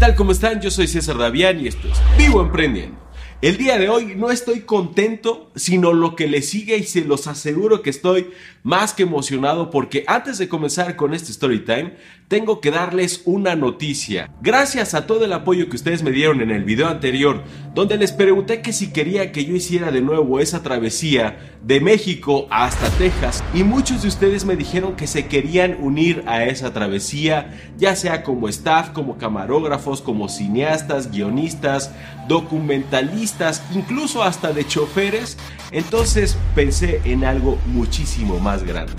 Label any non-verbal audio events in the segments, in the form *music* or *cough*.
tal? ¿Cómo están? Yo soy César Davián y esto es Vivo Emprendiendo. El día de hoy no estoy contento, sino lo que le sigue y se los aseguro que estoy más que emocionado porque antes de comenzar con este story time, tengo que darles una noticia. Gracias a todo el apoyo que ustedes me dieron en el video anterior, donde les pregunté que si quería que yo hiciera de nuevo esa travesía de México hasta Texas y muchos de ustedes me dijeron que se querían unir a esa travesía, ya sea como staff, como camarógrafos, como cineastas, guionistas, documentalistas, incluso hasta de choferes, entonces pensé en algo muchísimo más grande.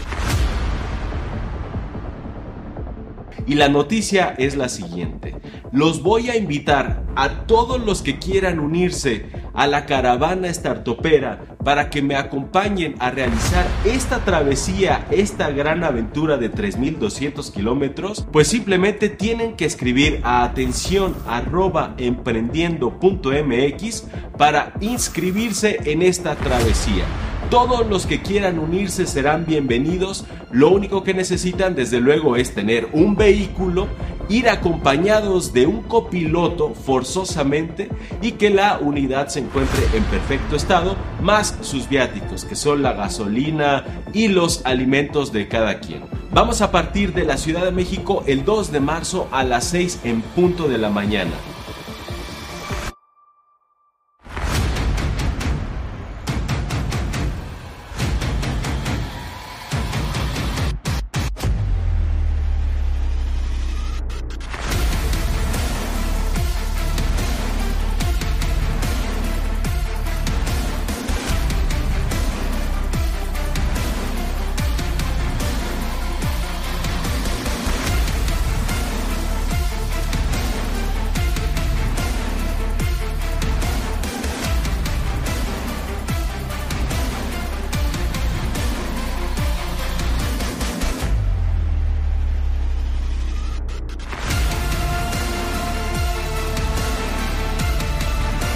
Y la noticia es la siguiente. Los voy a invitar a todos los que quieran unirse a la caravana startupera para que me acompañen a realizar esta travesía, esta gran aventura de 3.200 kilómetros, pues simplemente tienen que escribir a atención arroba emprendiendo.mx para inscribirse en esta travesía. Todos los que quieran unirse serán bienvenidos. Lo único que necesitan desde luego es tener un vehículo, ir acompañados de un copiloto forzosamente y que la unidad se encuentre en perfecto estado, más sus viáticos, que son la gasolina y los alimentos de cada quien. Vamos a partir de la Ciudad de México el 2 de marzo a las 6 en punto de la mañana.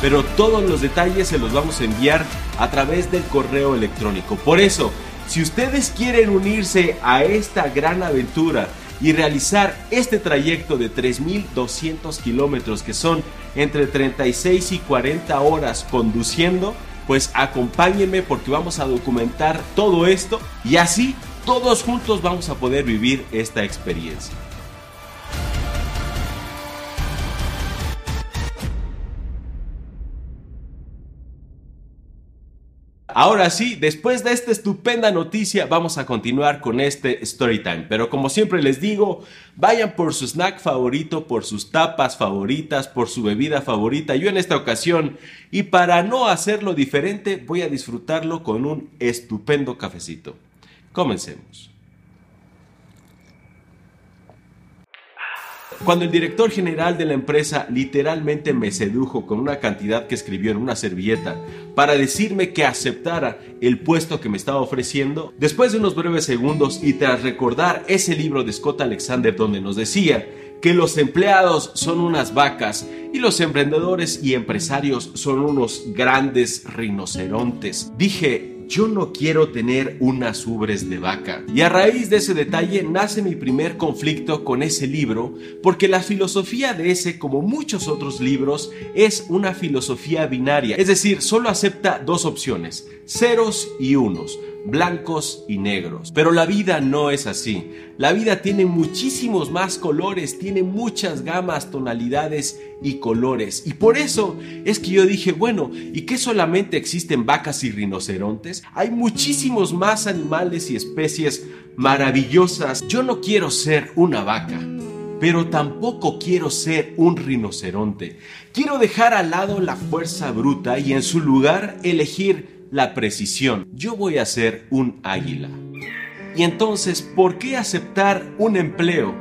Pero todos los detalles se los vamos a enviar a través del correo electrónico. Por eso, si ustedes quieren unirse a esta gran aventura y realizar este trayecto de 3.200 kilómetros que son entre 36 y 40 horas conduciendo, pues acompáñenme porque vamos a documentar todo esto y así todos juntos vamos a poder vivir esta experiencia. Ahora sí, después de esta estupenda noticia, vamos a continuar con este story time. Pero como siempre les digo, vayan por su snack favorito, por sus tapas favoritas, por su bebida favorita. Yo en esta ocasión, y para no hacerlo diferente, voy a disfrutarlo con un estupendo cafecito. Comencemos. Cuando el director general de la empresa literalmente me sedujo con una cantidad que escribió en una servilleta para decirme que aceptara el puesto que me estaba ofreciendo, después de unos breves segundos y tras recordar ese libro de Scott Alexander donde nos decía que los empleados son unas vacas y los emprendedores y empresarios son unos grandes rinocerontes, dije, yo no quiero tener unas ubres de vaca. Y a raíz de ese detalle nace mi primer conflicto con ese libro, porque la filosofía de ese, como muchos otros libros, es una filosofía binaria, es decir, solo acepta dos opciones, ceros y unos blancos y negros. Pero la vida no es así. La vida tiene muchísimos más colores, tiene muchas gamas, tonalidades y colores. Y por eso es que yo dije, bueno, ¿y qué solamente existen vacas y rinocerontes? Hay muchísimos más animales y especies maravillosas. Yo no quiero ser una vaca. Pero tampoco quiero ser un rinoceronte. Quiero dejar al lado la fuerza bruta y en su lugar elegir la precisión. Yo voy a ser un águila. Y entonces, ¿por qué aceptar un empleo?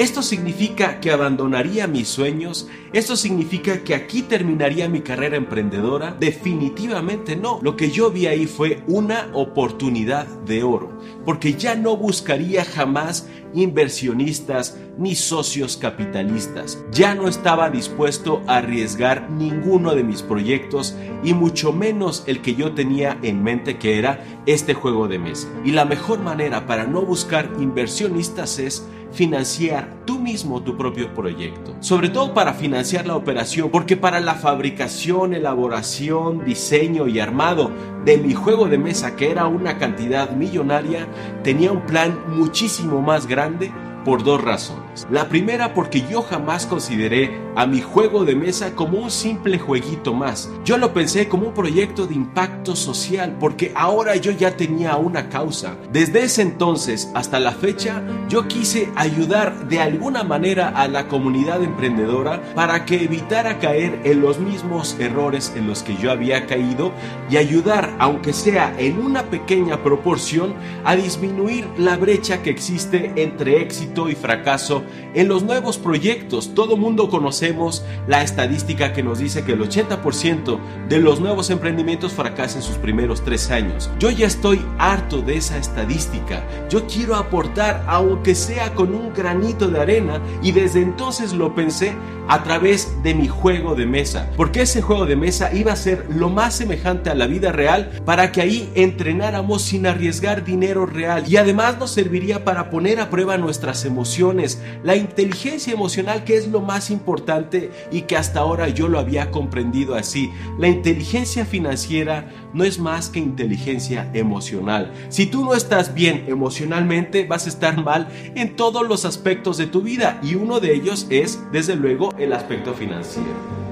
¿Esto significa que abandonaría mis sueños? ¿Esto significa que aquí terminaría mi carrera emprendedora? Definitivamente no. Lo que yo vi ahí fue una oportunidad de oro, porque ya no buscaría jamás inversionistas ni socios capitalistas. Ya no estaba dispuesto a arriesgar ninguno de mis proyectos y mucho menos el que yo tenía en mente que era este juego de mesa. Y la mejor manera para no buscar inversionistas es financiar tú mismo tu propio proyecto. Sobre todo para financiar la operación, porque para la fabricación, elaboración, diseño y armado de mi juego de mesa, que era una cantidad millonaria, tenía un plan muchísimo más grande por dos razones. La primera porque yo jamás consideré a mi juego de mesa como un simple jueguito más. Yo lo pensé como un proyecto de impacto social porque ahora yo ya tenía una causa. Desde ese entonces hasta la fecha yo quise ayudar de alguna manera a la comunidad emprendedora para que evitara caer en los mismos errores en los que yo había caído y ayudar, aunque sea en una pequeña proporción, a disminuir la brecha que existe entre éxito y fracaso en los nuevos proyectos. Todo mundo conocemos la estadística que nos dice que el 80% de los nuevos emprendimientos fracasan en sus primeros tres años. Yo ya estoy harto de esa estadística. Yo quiero aportar, aunque sea con un granito de arena, y desde entonces lo pensé a través de mi juego de mesa. Porque ese juego de mesa iba a ser lo más semejante a la vida real para que ahí entrenáramos sin arriesgar dinero real. Y además nos serviría para poner a prueba nuestras emociones, la inteligencia emocional que es lo más importante y que hasta ahora yo lo había comprendido así. La inteligencia financiera no es más que inteligencia emocional. Si tú no estás bien emocionalmente, vas a estar mal en todos los aspectos de tu vida y uno de ellos es, desde luego, el aspecto financiero.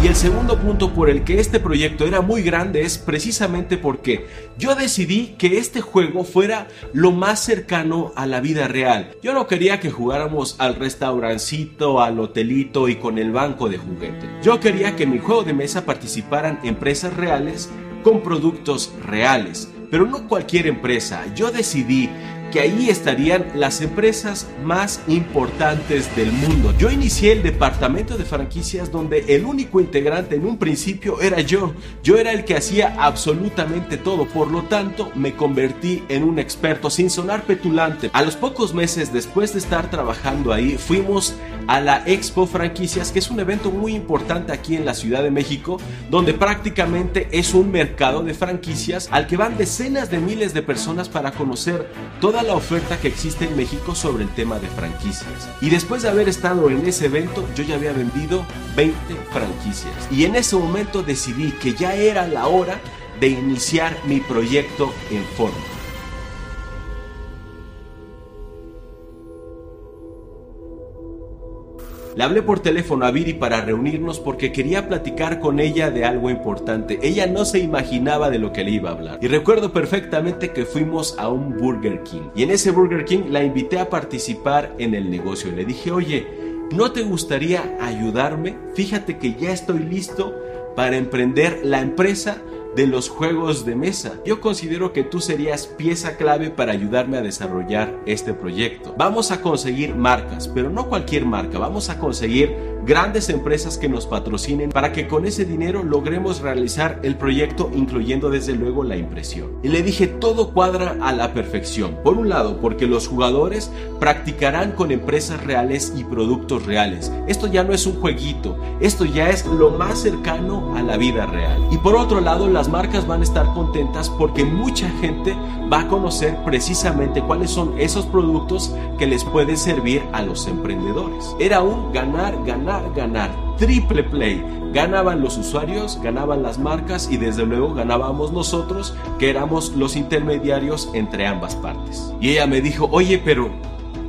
Y el segundo punto por el que este proyecto era muy grande es precisamente porque yo decidí que este juego fuera lo más cercano a la vida real. Yo no quería que jugáramos al restaurancito, al hotelito y con el banco de juguete. Yo quería que en mi juego de mesa participaran empresas reales con productos reales. Pero no cualquier empresa. Yo decidí que ahí estarían las empresas más importantes del mundo. Yo inicié el departamento de franquicias donde el único integrante en un principio era yo. Yo era el que hacía absolutamente todo, por lo tanto me convertí en un experto sin sonar petulante. A los pocos meses después de estar trabajando ahí, fuimos a la Expo Franquicias, que es un evento muy importante aquí en la Ciudad de México, donde prácticamente es un mercado de franquicias al que van decenas de miles de personas para conocer toda la oferta que existe en México sobre el tema de franquicias. Y después de haber estado en ese evento, yo ya había vendido 20 franquicias. Y en ese momento decidí que ya era la hora de iniciar mi proyecto en forma. Le hablé por teléfono a Viri para reunirnos porque quería platicar con ella de algo importante. Ella no se imaginaba de lo que le iba a hablar. Y recuerdo perfectamente que fuimos a un Burger King. Y en ese Burger King la invité a participar en el negocio. Le dije, oye, ¿no te gustaría ayudarme? Fíjate que ya estoy listo para emprender la empresa de los juegos de mesa. Yo considero que tú serías pieza clave para ayudarme a desarrollar este proyecto. Vamos a conseguir marcas, pero no cualquier marca, vamos a conseguir grandes empresas que nos patrocinen para que con ese dinero logremos realizar el proyecto incluyendo desde luego la impresión. Y le dije todo cuadra a la perfección. Por un lado, porque los jugadores practicarán con empresas reales y productos reales. Esto ya no es un jueguito, esto ya es lo más cercano a la vida real. Y por otro lado, las marcas van a estar contentas porque mucha gente va a conocer precisamente cuáles son esos productos que les pueden servir a los emprendedores. Era un ganar, ganar ganar, Triple play. Ganaban los usuarios, ganaban las marcas y desde luego ganábamos nosotros que éramos los intermediarios entre ambas partes. Y ella me dijo, oye, pero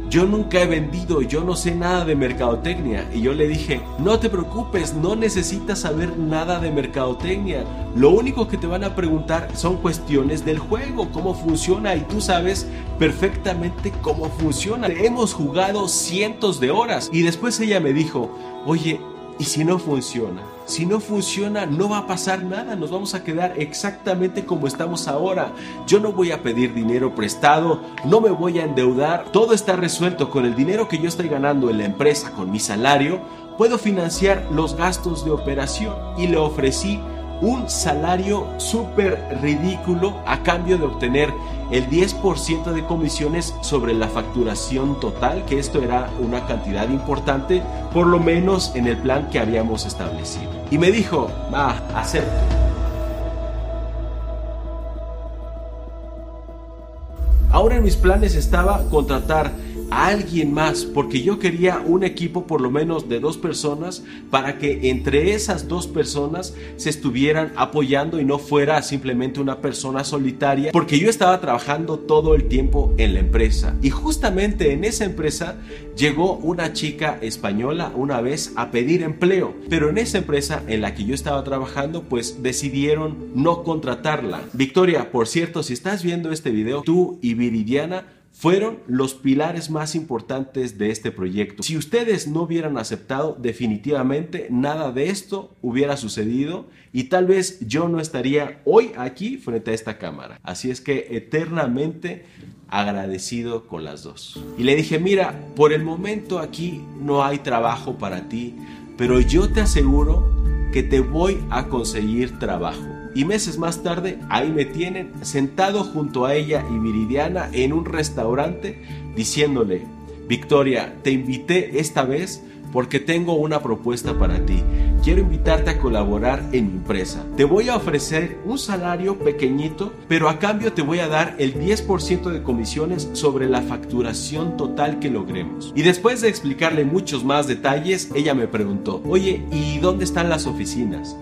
yo nunca he vendido, yo no sé nada de mercadotecnia. Y yo le dije, no te preocupes, no necesitas saber nada de mercadotecnia. Lo único que te van a preguntar son cuestiones del juego, cómo funciona y tú sabes perfectamente cómo funciona. Hemos jugado cientos de horas. Y después ella me dijo, oye, ¿y si no funciona? Si no funciona, no va a pasar nada, nos vamos a quedar exactamente como estamos ahora. Yo no voy a pedir dinero prestado, no me voy a endeudar, todo está resuelto con el dinero que yo estoy ganando en la empresa, con mi salario, puedo financiar los gastos de operación y le ofrecí un salario súper ridículo a cambio de obtener el 10% de comisiones sobre la facturación total, que esto era una cantidad importante, por lo menos en el plan que habíamos establecido. Y me dijo, va, acepto. Ahora en mis planes estaba contratar alguien más, porque yo quería un equipo por lo menos de dos personas para que entre esas dos personas se estuvieran apoyando y no fuera simplemente una persona solitaria, porque yo estaba trabajando todo el tiempo en la empresa. Y justamente en esa empresa llegó una chica española una vez a pedir empleo, pero en esa empresa en la que yo estaba trabajando, pues decidieron no contratarla. Victoria, por cierto, si estás viendo este video, tú y Viridiana fueron los pilares más importantes de este proyecto. Si ustedes no hubieran aceptado, definitivamente nada de esto hubiera sucedido y tal vez yo no estaría hoy aquí frente a esta cámara. Así es que eternamente agradecido con las dos. Y le dije, mira, por el momento aquí no hay trabajo para ti, pero yo te aseguro que te voy a conseguir trabajo y meses más tarde ahí me tienen sentado junto a ella y Viridiana en un restaurante diciéndole, Victoria, te invité esta vez porque tengo una propuesta para ti. Quiero invitarte a colaborar en mi empresa. Te voy a ofrecer un salario pequeñito, pero a cambio te voy a dar el 10% de comisiones sobre la facturación total que logremos. Y después de explicarle muchos más detalles, ella me preguntó, oye, ¿y dónde están las oficinas?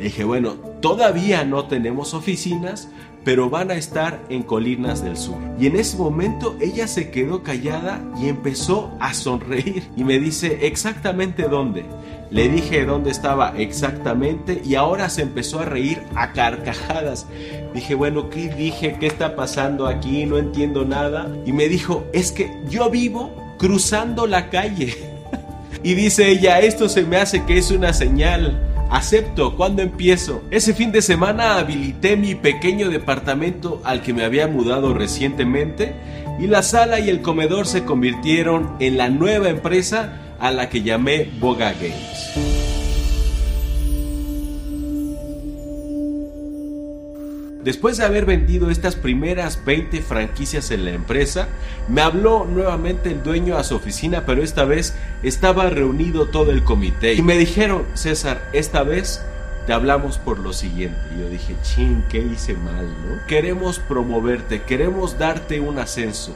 Dije, bueno, todavía no tenemos oficinas, pero van a estar en Colinas del Sur. Y en ese momento ella se quedó callada y empezó a sonreír y me dice exactamente dónde. Le dije dónde estaba exactamente y ahora se empezó a reír a carcajadas. Dije, bueno, ¿qué dije? ¿Qué está pasando aquí? No entiendo nada. Y me dijo, es que yo vivo cruzando la calle. *laughs* y dice ella, esto se me hace que es una señal. Acepto, ¿cuándo empiezo? Ese fin de semana habilité mi pequeño departamento al que me había mudado recientemente y la sala y el comedor se convirtieron en la nueva empresa a la que llamé Boga Games. Después de haber vendido estas primeras 20 franquicias en la empresa, me habló nuevamente el dueño a su oficina, pero esta vez estaba reunido todo el comité. Y me dijeron, César, esta vez te hablamos por lo siguiente. Y yo dije, ching, ¿qué hice mal? ¿no? Queremos promoverte, queremos darte un ascenso.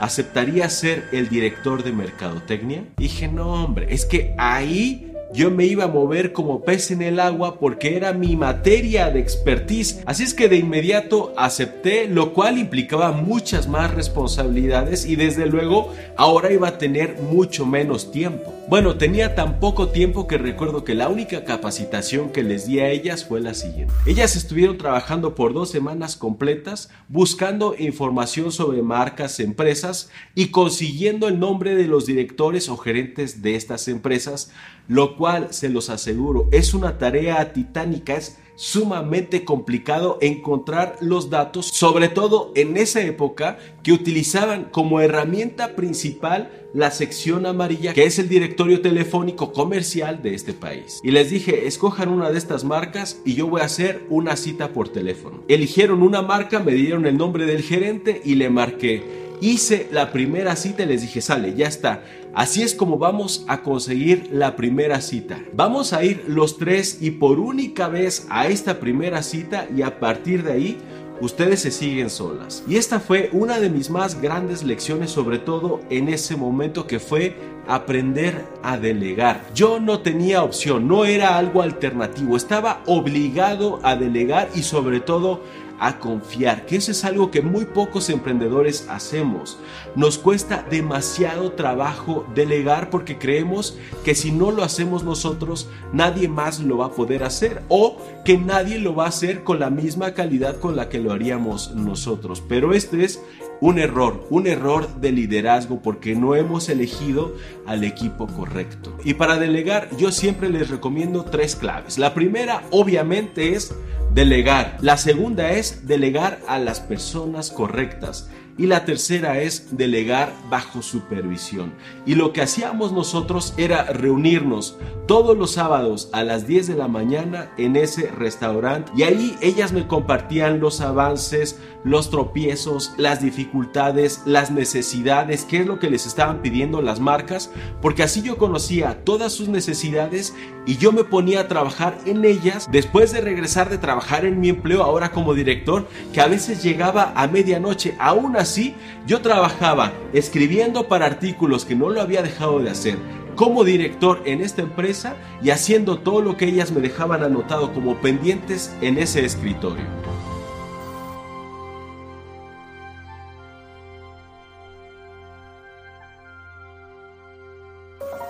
¿Aceptarías ser el director de mercadotecnia? dije, no, hombre, es que ahí yo me iba a mover como pez en el agua porque era mi materia de expertise. Así es que de inmediato acepté, lo cual implicaba muchas más responsabilidades y desde luego ahora iba a tener mucho menos tiempo. Bueno, tenía tan poco tiempo que recuerdo que la única capacitación que les di a ellas fue la siguiente. Ellas estuvieron trabajando por dos semanas completas buscando información sobre marcas, empresas y consiguiendo el nombre de los directores o gerentes de estas empresas, lo cual se los aseguro es una tarea titánica, es sumamente complicado encontrar los datos, sobre todo en esa época que utilizaban como herramienta principal la sección amarilla, que es el directorio telefónico comercial de este país. Y les dije, escojan una de estas marcas y yo voy a hacer una cita por teléfono. Eligieron una marca, me dieron el nombre del gerente y le marqué. Hice la primera cita y les dije, sale, ya está. Así es como vamos a conseguir la primera cita. Vamos a ir los tres y por única vez a esta primera cita y a partir de ahí ustedes se siguen solas. Y esta fue una de mis más grandes lecciones, sobre todo en ese momento que fue aprender a delegar. Yo no tenía opción, no era algo alternativo, estaba obligado a delegar y sobre todo a confiar, que eso es algo que muy pocos emprendedores hacemos. Nos cuesta demasiado trabajo delegar porque creemos que si no lo hacemos nosotros, nadie más lo va a poder hacer o que nadie lo va a hacer con la misma calidad con la que lo haríamos nosotros. Pero este es un error, un error de liderazgo porque no hemos elegido al equipo correcto. Y para delegar yo siempre les recomiendo tres claves. La primera obviamente es delegar. La segunda es delegar a las personas correctas. Y la tercera es delegar bajo supervisión. Y lo que hacíamos nosotros era reunirnos todos los sábados a las 10 de la mañana en ese restaurante. Y ahí ellas me compartían los avances, los tropiezos, las dificultades, las necesidades, qué es lo que les estaban pidiendo las marcas, porque así yo conocía todas sus necesidades y yo me ponía a trabajar en ellas después de regresar de trabajar en mi empleo ahora como director, que a veces llegaba a medianoche. Aún así, yo trabajaba escribiendo para artículos que no lo había dejado de hacer como director en esta empresa y haciendo todo lo que ellas me dejaban anotado como pendientes en ese escritorio.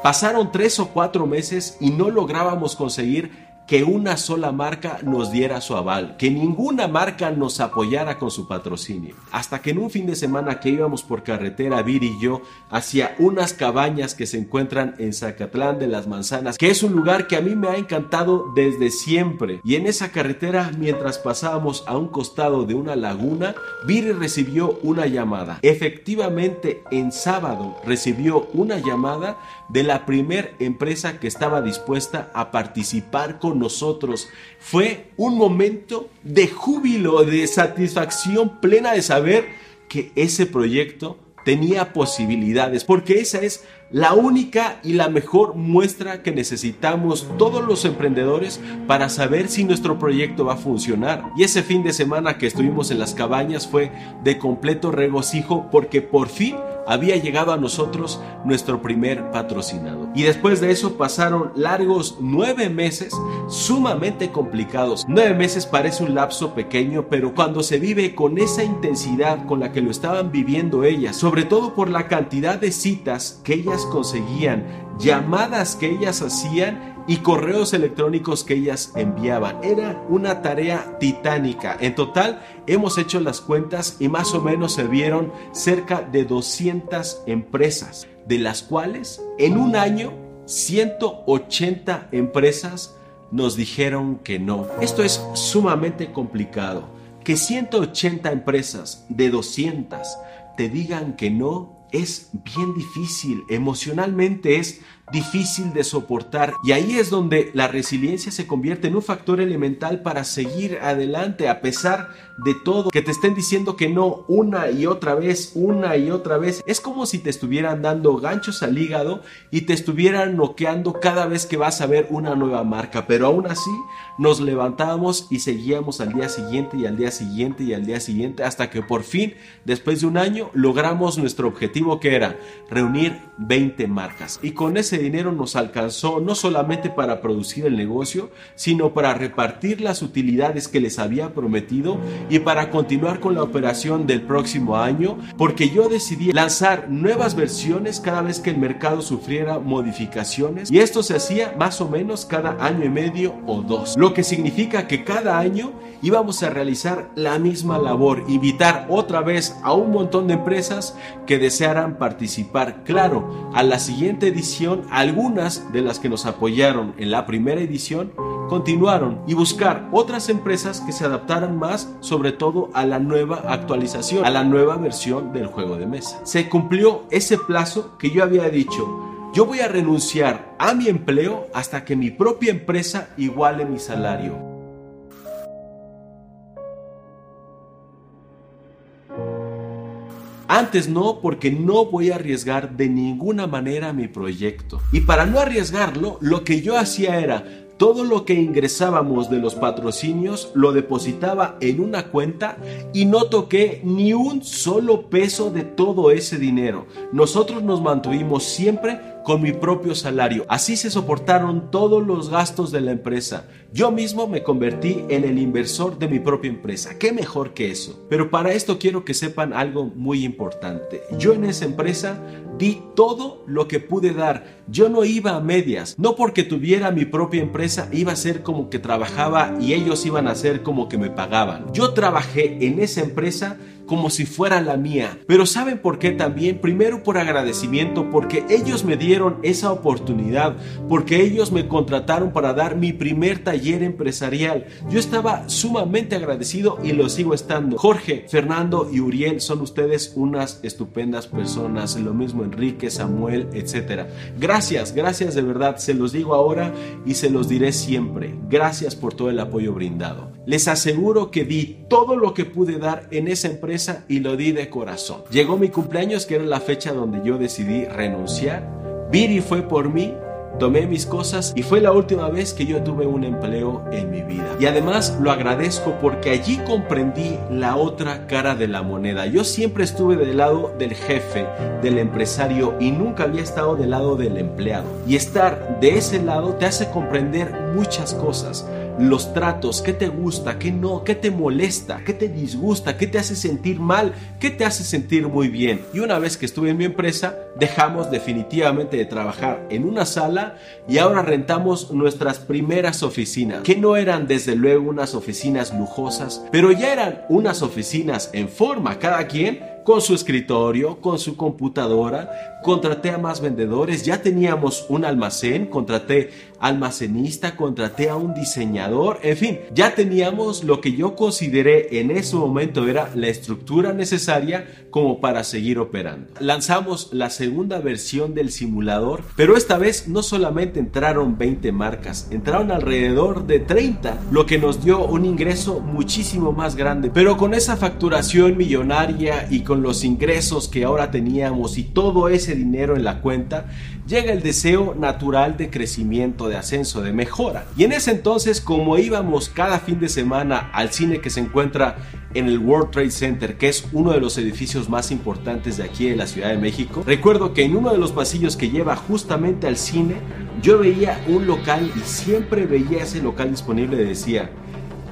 Pasaron tres o cuatro meses y no lográbamos conseguir que una sola marca nos diera su aval, que ninguna marca nos apoyara con su patrocinio. Hasta que en un fin de semana que íbamos por carretera, Vir y yo, hacia unas cabañas que se encuentran en Zacatlán de las Manzanas, que es un lugar que a mí me ha encantado desde siempre. Y en esa carretera, mientras pasábamos a un costado de una laguna, Viri recibió una llamada. Efectivamente, en sábado recibió una llamada de la primer empresa que estaba dispuesta a participar con nosotros. Fue un momento de júbilo, de satisfacción plena de saber que ese proyecto tenía posibilidades, porque esa es la única y la mejor muestra que necesitamos todos los emprendedores para saber si nuestro proyecto va a funcionar. Y ese fin de semana que estuvimos en las cabañas fue de completo regocijo porque por fin había llegado a nosotros nuestro primer patrocinado. Y después de eso pasaron largos nueve meses sumamente complicados. Nueve meses parece un lapso pequeño, pero cuando se vive con esa intensidad con la que lo estaban viviendo ellas, sobre todo por la cantidad de citas que ellas conseguían, llamadas que ellas hacían y correos electrónicos que ellas enviaban. Era una tarea titánica. En total hemos hecho las cuentas y más o menos se vieron cerca de 200 empresas, de las cuales en un año 180 empresas nos dijeron que no. Esto es sumamente complicado. Que 180 empresas de 200 te digan que no es bien difícil. Emocionalmente es difícil de soportar. Y ahí es donde la resiliencia se convierte en un factor elemental para seguir adelante a pesar de todo. Que te estén diciendo que no una y otra vez, una y otra vez. Es como si te estuvieran dando ganchos al hígado y te estuvieran noqueando cada vez que vas a ver una nueva marca. Pero aún así nos levantábamos y seguíamos al día siguiente y al día siguiente y al día siguiente hasta que por fin, después de un año, logramos nuestro objetivo que era reunir 20 marcas. Y con ese dinero nos alcanzó no solamente para producir el negocio, sino para repartir las utilidades que les había prometido y para continuar con la operación del próximo año, porque yo decidí lanzar nuevas versiones cada vez que el mercado sufriera modificaciones y esto se hacía más o menos cada año y medio o dos, lo que significa que cada año íbamos a realizar la misma labor, invitar otra vez a un montón de empresas que desearan participar. Claro, a la siguiente edición algunas de las que nos apoyaron en la primera edición continuaron y buscar otras empresas que se adaptaran más sobre todo a la nueva actualización, a la nueva versión del juego de mesa. Se cumplió ese plazo que yo había dicho. Yo voy a renunciar a mi empleo hasta que mi propia empresa iguale mi salario. Antes no, porque no voy a arriesgar de ninguna manera mi proyecto. Y para no arriesgarlo, lo que yo hacía era todo lo que ingresábamos de los patrocinios lo depositaba en una cuenta y no toqué ni un solo peso de todo ese dinero. Nosotros nos mantuvimos siempre con mi propio salario. Así se soportaron todos los gastos de la empresa. Yo mismo me convertí en el inversor de mi propia empresa. ¿Qué mejor que eso? Pero para esto quiero que sepan algo muy importante. Yo en esa empresa di todo lo que pude dar. Yo no iba a medias. No porque tuviera mi propia empresa iba a ser como que trabajaba y ellos iban a ser como que me pagaban. Yo trabajé en esa empresa como si fuera la mía. Pero ¿saben por qué también? Primero por agradecimiento, porque ellos me dieron esa oportunidad, porque ellos me contrataron para dar mi primer taller empresarial. Yo estaba sumamente agradecido y lo sigo estando. Jorge, Fernando y Uriel son ustedes unas estupendas personas, lo mismo Enrique, Samuel, etc. Gracias, gracias de verdad, se los digo ahora y se los diré siempre. Gracias por todo el apoyo brindado. Les aseguro que di todo lo que pude dar en esa empresa y lo di de corazón. Llegó mi cumpleaños, que era la fecha donde yo decidí renunciar. Viri fue por mí tomé mis cosas y fue la última vez que yo tuve un empleo en mi vida. Y además lo agradezco porque allí comprendí la otra cara de la moneda. Yo siempre estuve del lado del jefe, del empresario y nunca había estado del lado del empleado. Y estar de ese lado te hace comprender muchas cosas los tratos, qué te gusta, qué no, qué te molesta, qué te disgusta, qué te hace sentir mal, qué te hace sentir muy bien. Y una vez que estuve en mi empresa, dejamos definitivamente de trabajar en una sala y ahora rentamos nuestras primeras oficinas, que no eran desde luego unas oficinas lujosas, pero ya eran unas oficinas en forma, cada quien con su escritorio, con su computadora, contraté a más vendedores, ya teníamos un almacén, contraté almacenista, contraté a un diseñador, en fin, ya teníamos lo que yo consideré en ese momento era la estructura necesaria como para seguir operando. Lanzamos la segunda versión del simulador, pero esta vez no solamente entraron 20 marcas, entraron alrededor de 30, lo que nos dio un ingreso muchísimo más grande, pero con esa facturación millonaria y con los ingresos que ahora teníamos y todo ese dinero en la cuenta, llega el deseo natural de crecimiento, de ascenso, de mejora. Y en ese entonces, como íbamos cada fin de semana al cine que se encuentra en el World Trade Center, que es uno de los edificios más importantes de aquí en la Ciudad de México, recuerdo que en uno de los pasillos que lleva justamente al cine, yo veía un local y siempre veía ese local disponible y decía,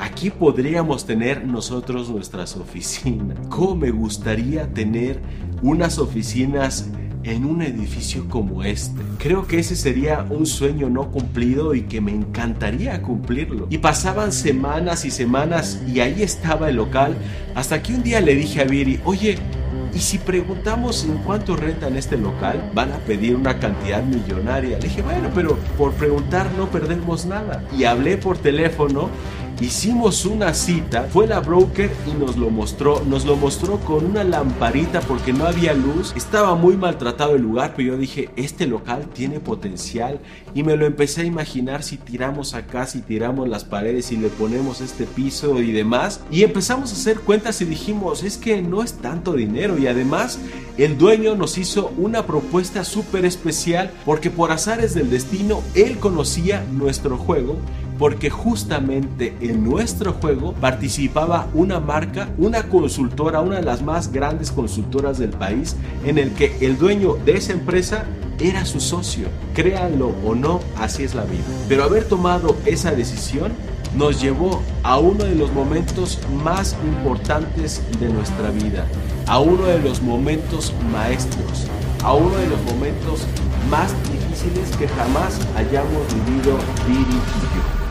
Aquí podríamos tener nosotros nuestras oficinas. ¿Cómo me gustaría tener unas oficinas en un edificio como este. Creo que ese sería un sueño no cumplido y que me encantaría cumplirlo. Y pasaban semanas y semanas y ahí estaba el local hasta que un día le dije a Viri, oye, ¿y si preguntamos en cuánto rentan este local? Van a pedir una cantidad millonaria. Le dije, bueno, pero por preguntar no perdemos nada. Y hablé por teléfono Hicimos una cita, fue la broker y nos lo mostró. Nos lo mostró con una lamparita porque no había luz. Estaba muy maltratado el lugar, pero yo dije, este local tiene potencial. Y me lo empecé a imaginar si tiramos acá, si tiramos las paredes y le ponemos este piso y demás. Y empezamos a hacer cuentas y dijimos, es que no es tanto dinero. Y además, el dueño nos hizo una propuesta súper especial porque por azares del destino, él conocía nuestro juego porque justamente en nuestro juego participaba una marca, una consultora, una de las más grandes consultoras del país, en el que el dueño de esa empresa era su socio. Créanlo o no, así es la vida. Pero haber tomado esa decisión nos llevó a uno de los momentos más importantes de nuestra vida, a uno de los momentos maestros, a uno de los momentos más difíciles que jamás hayamos vivido Viri y yo.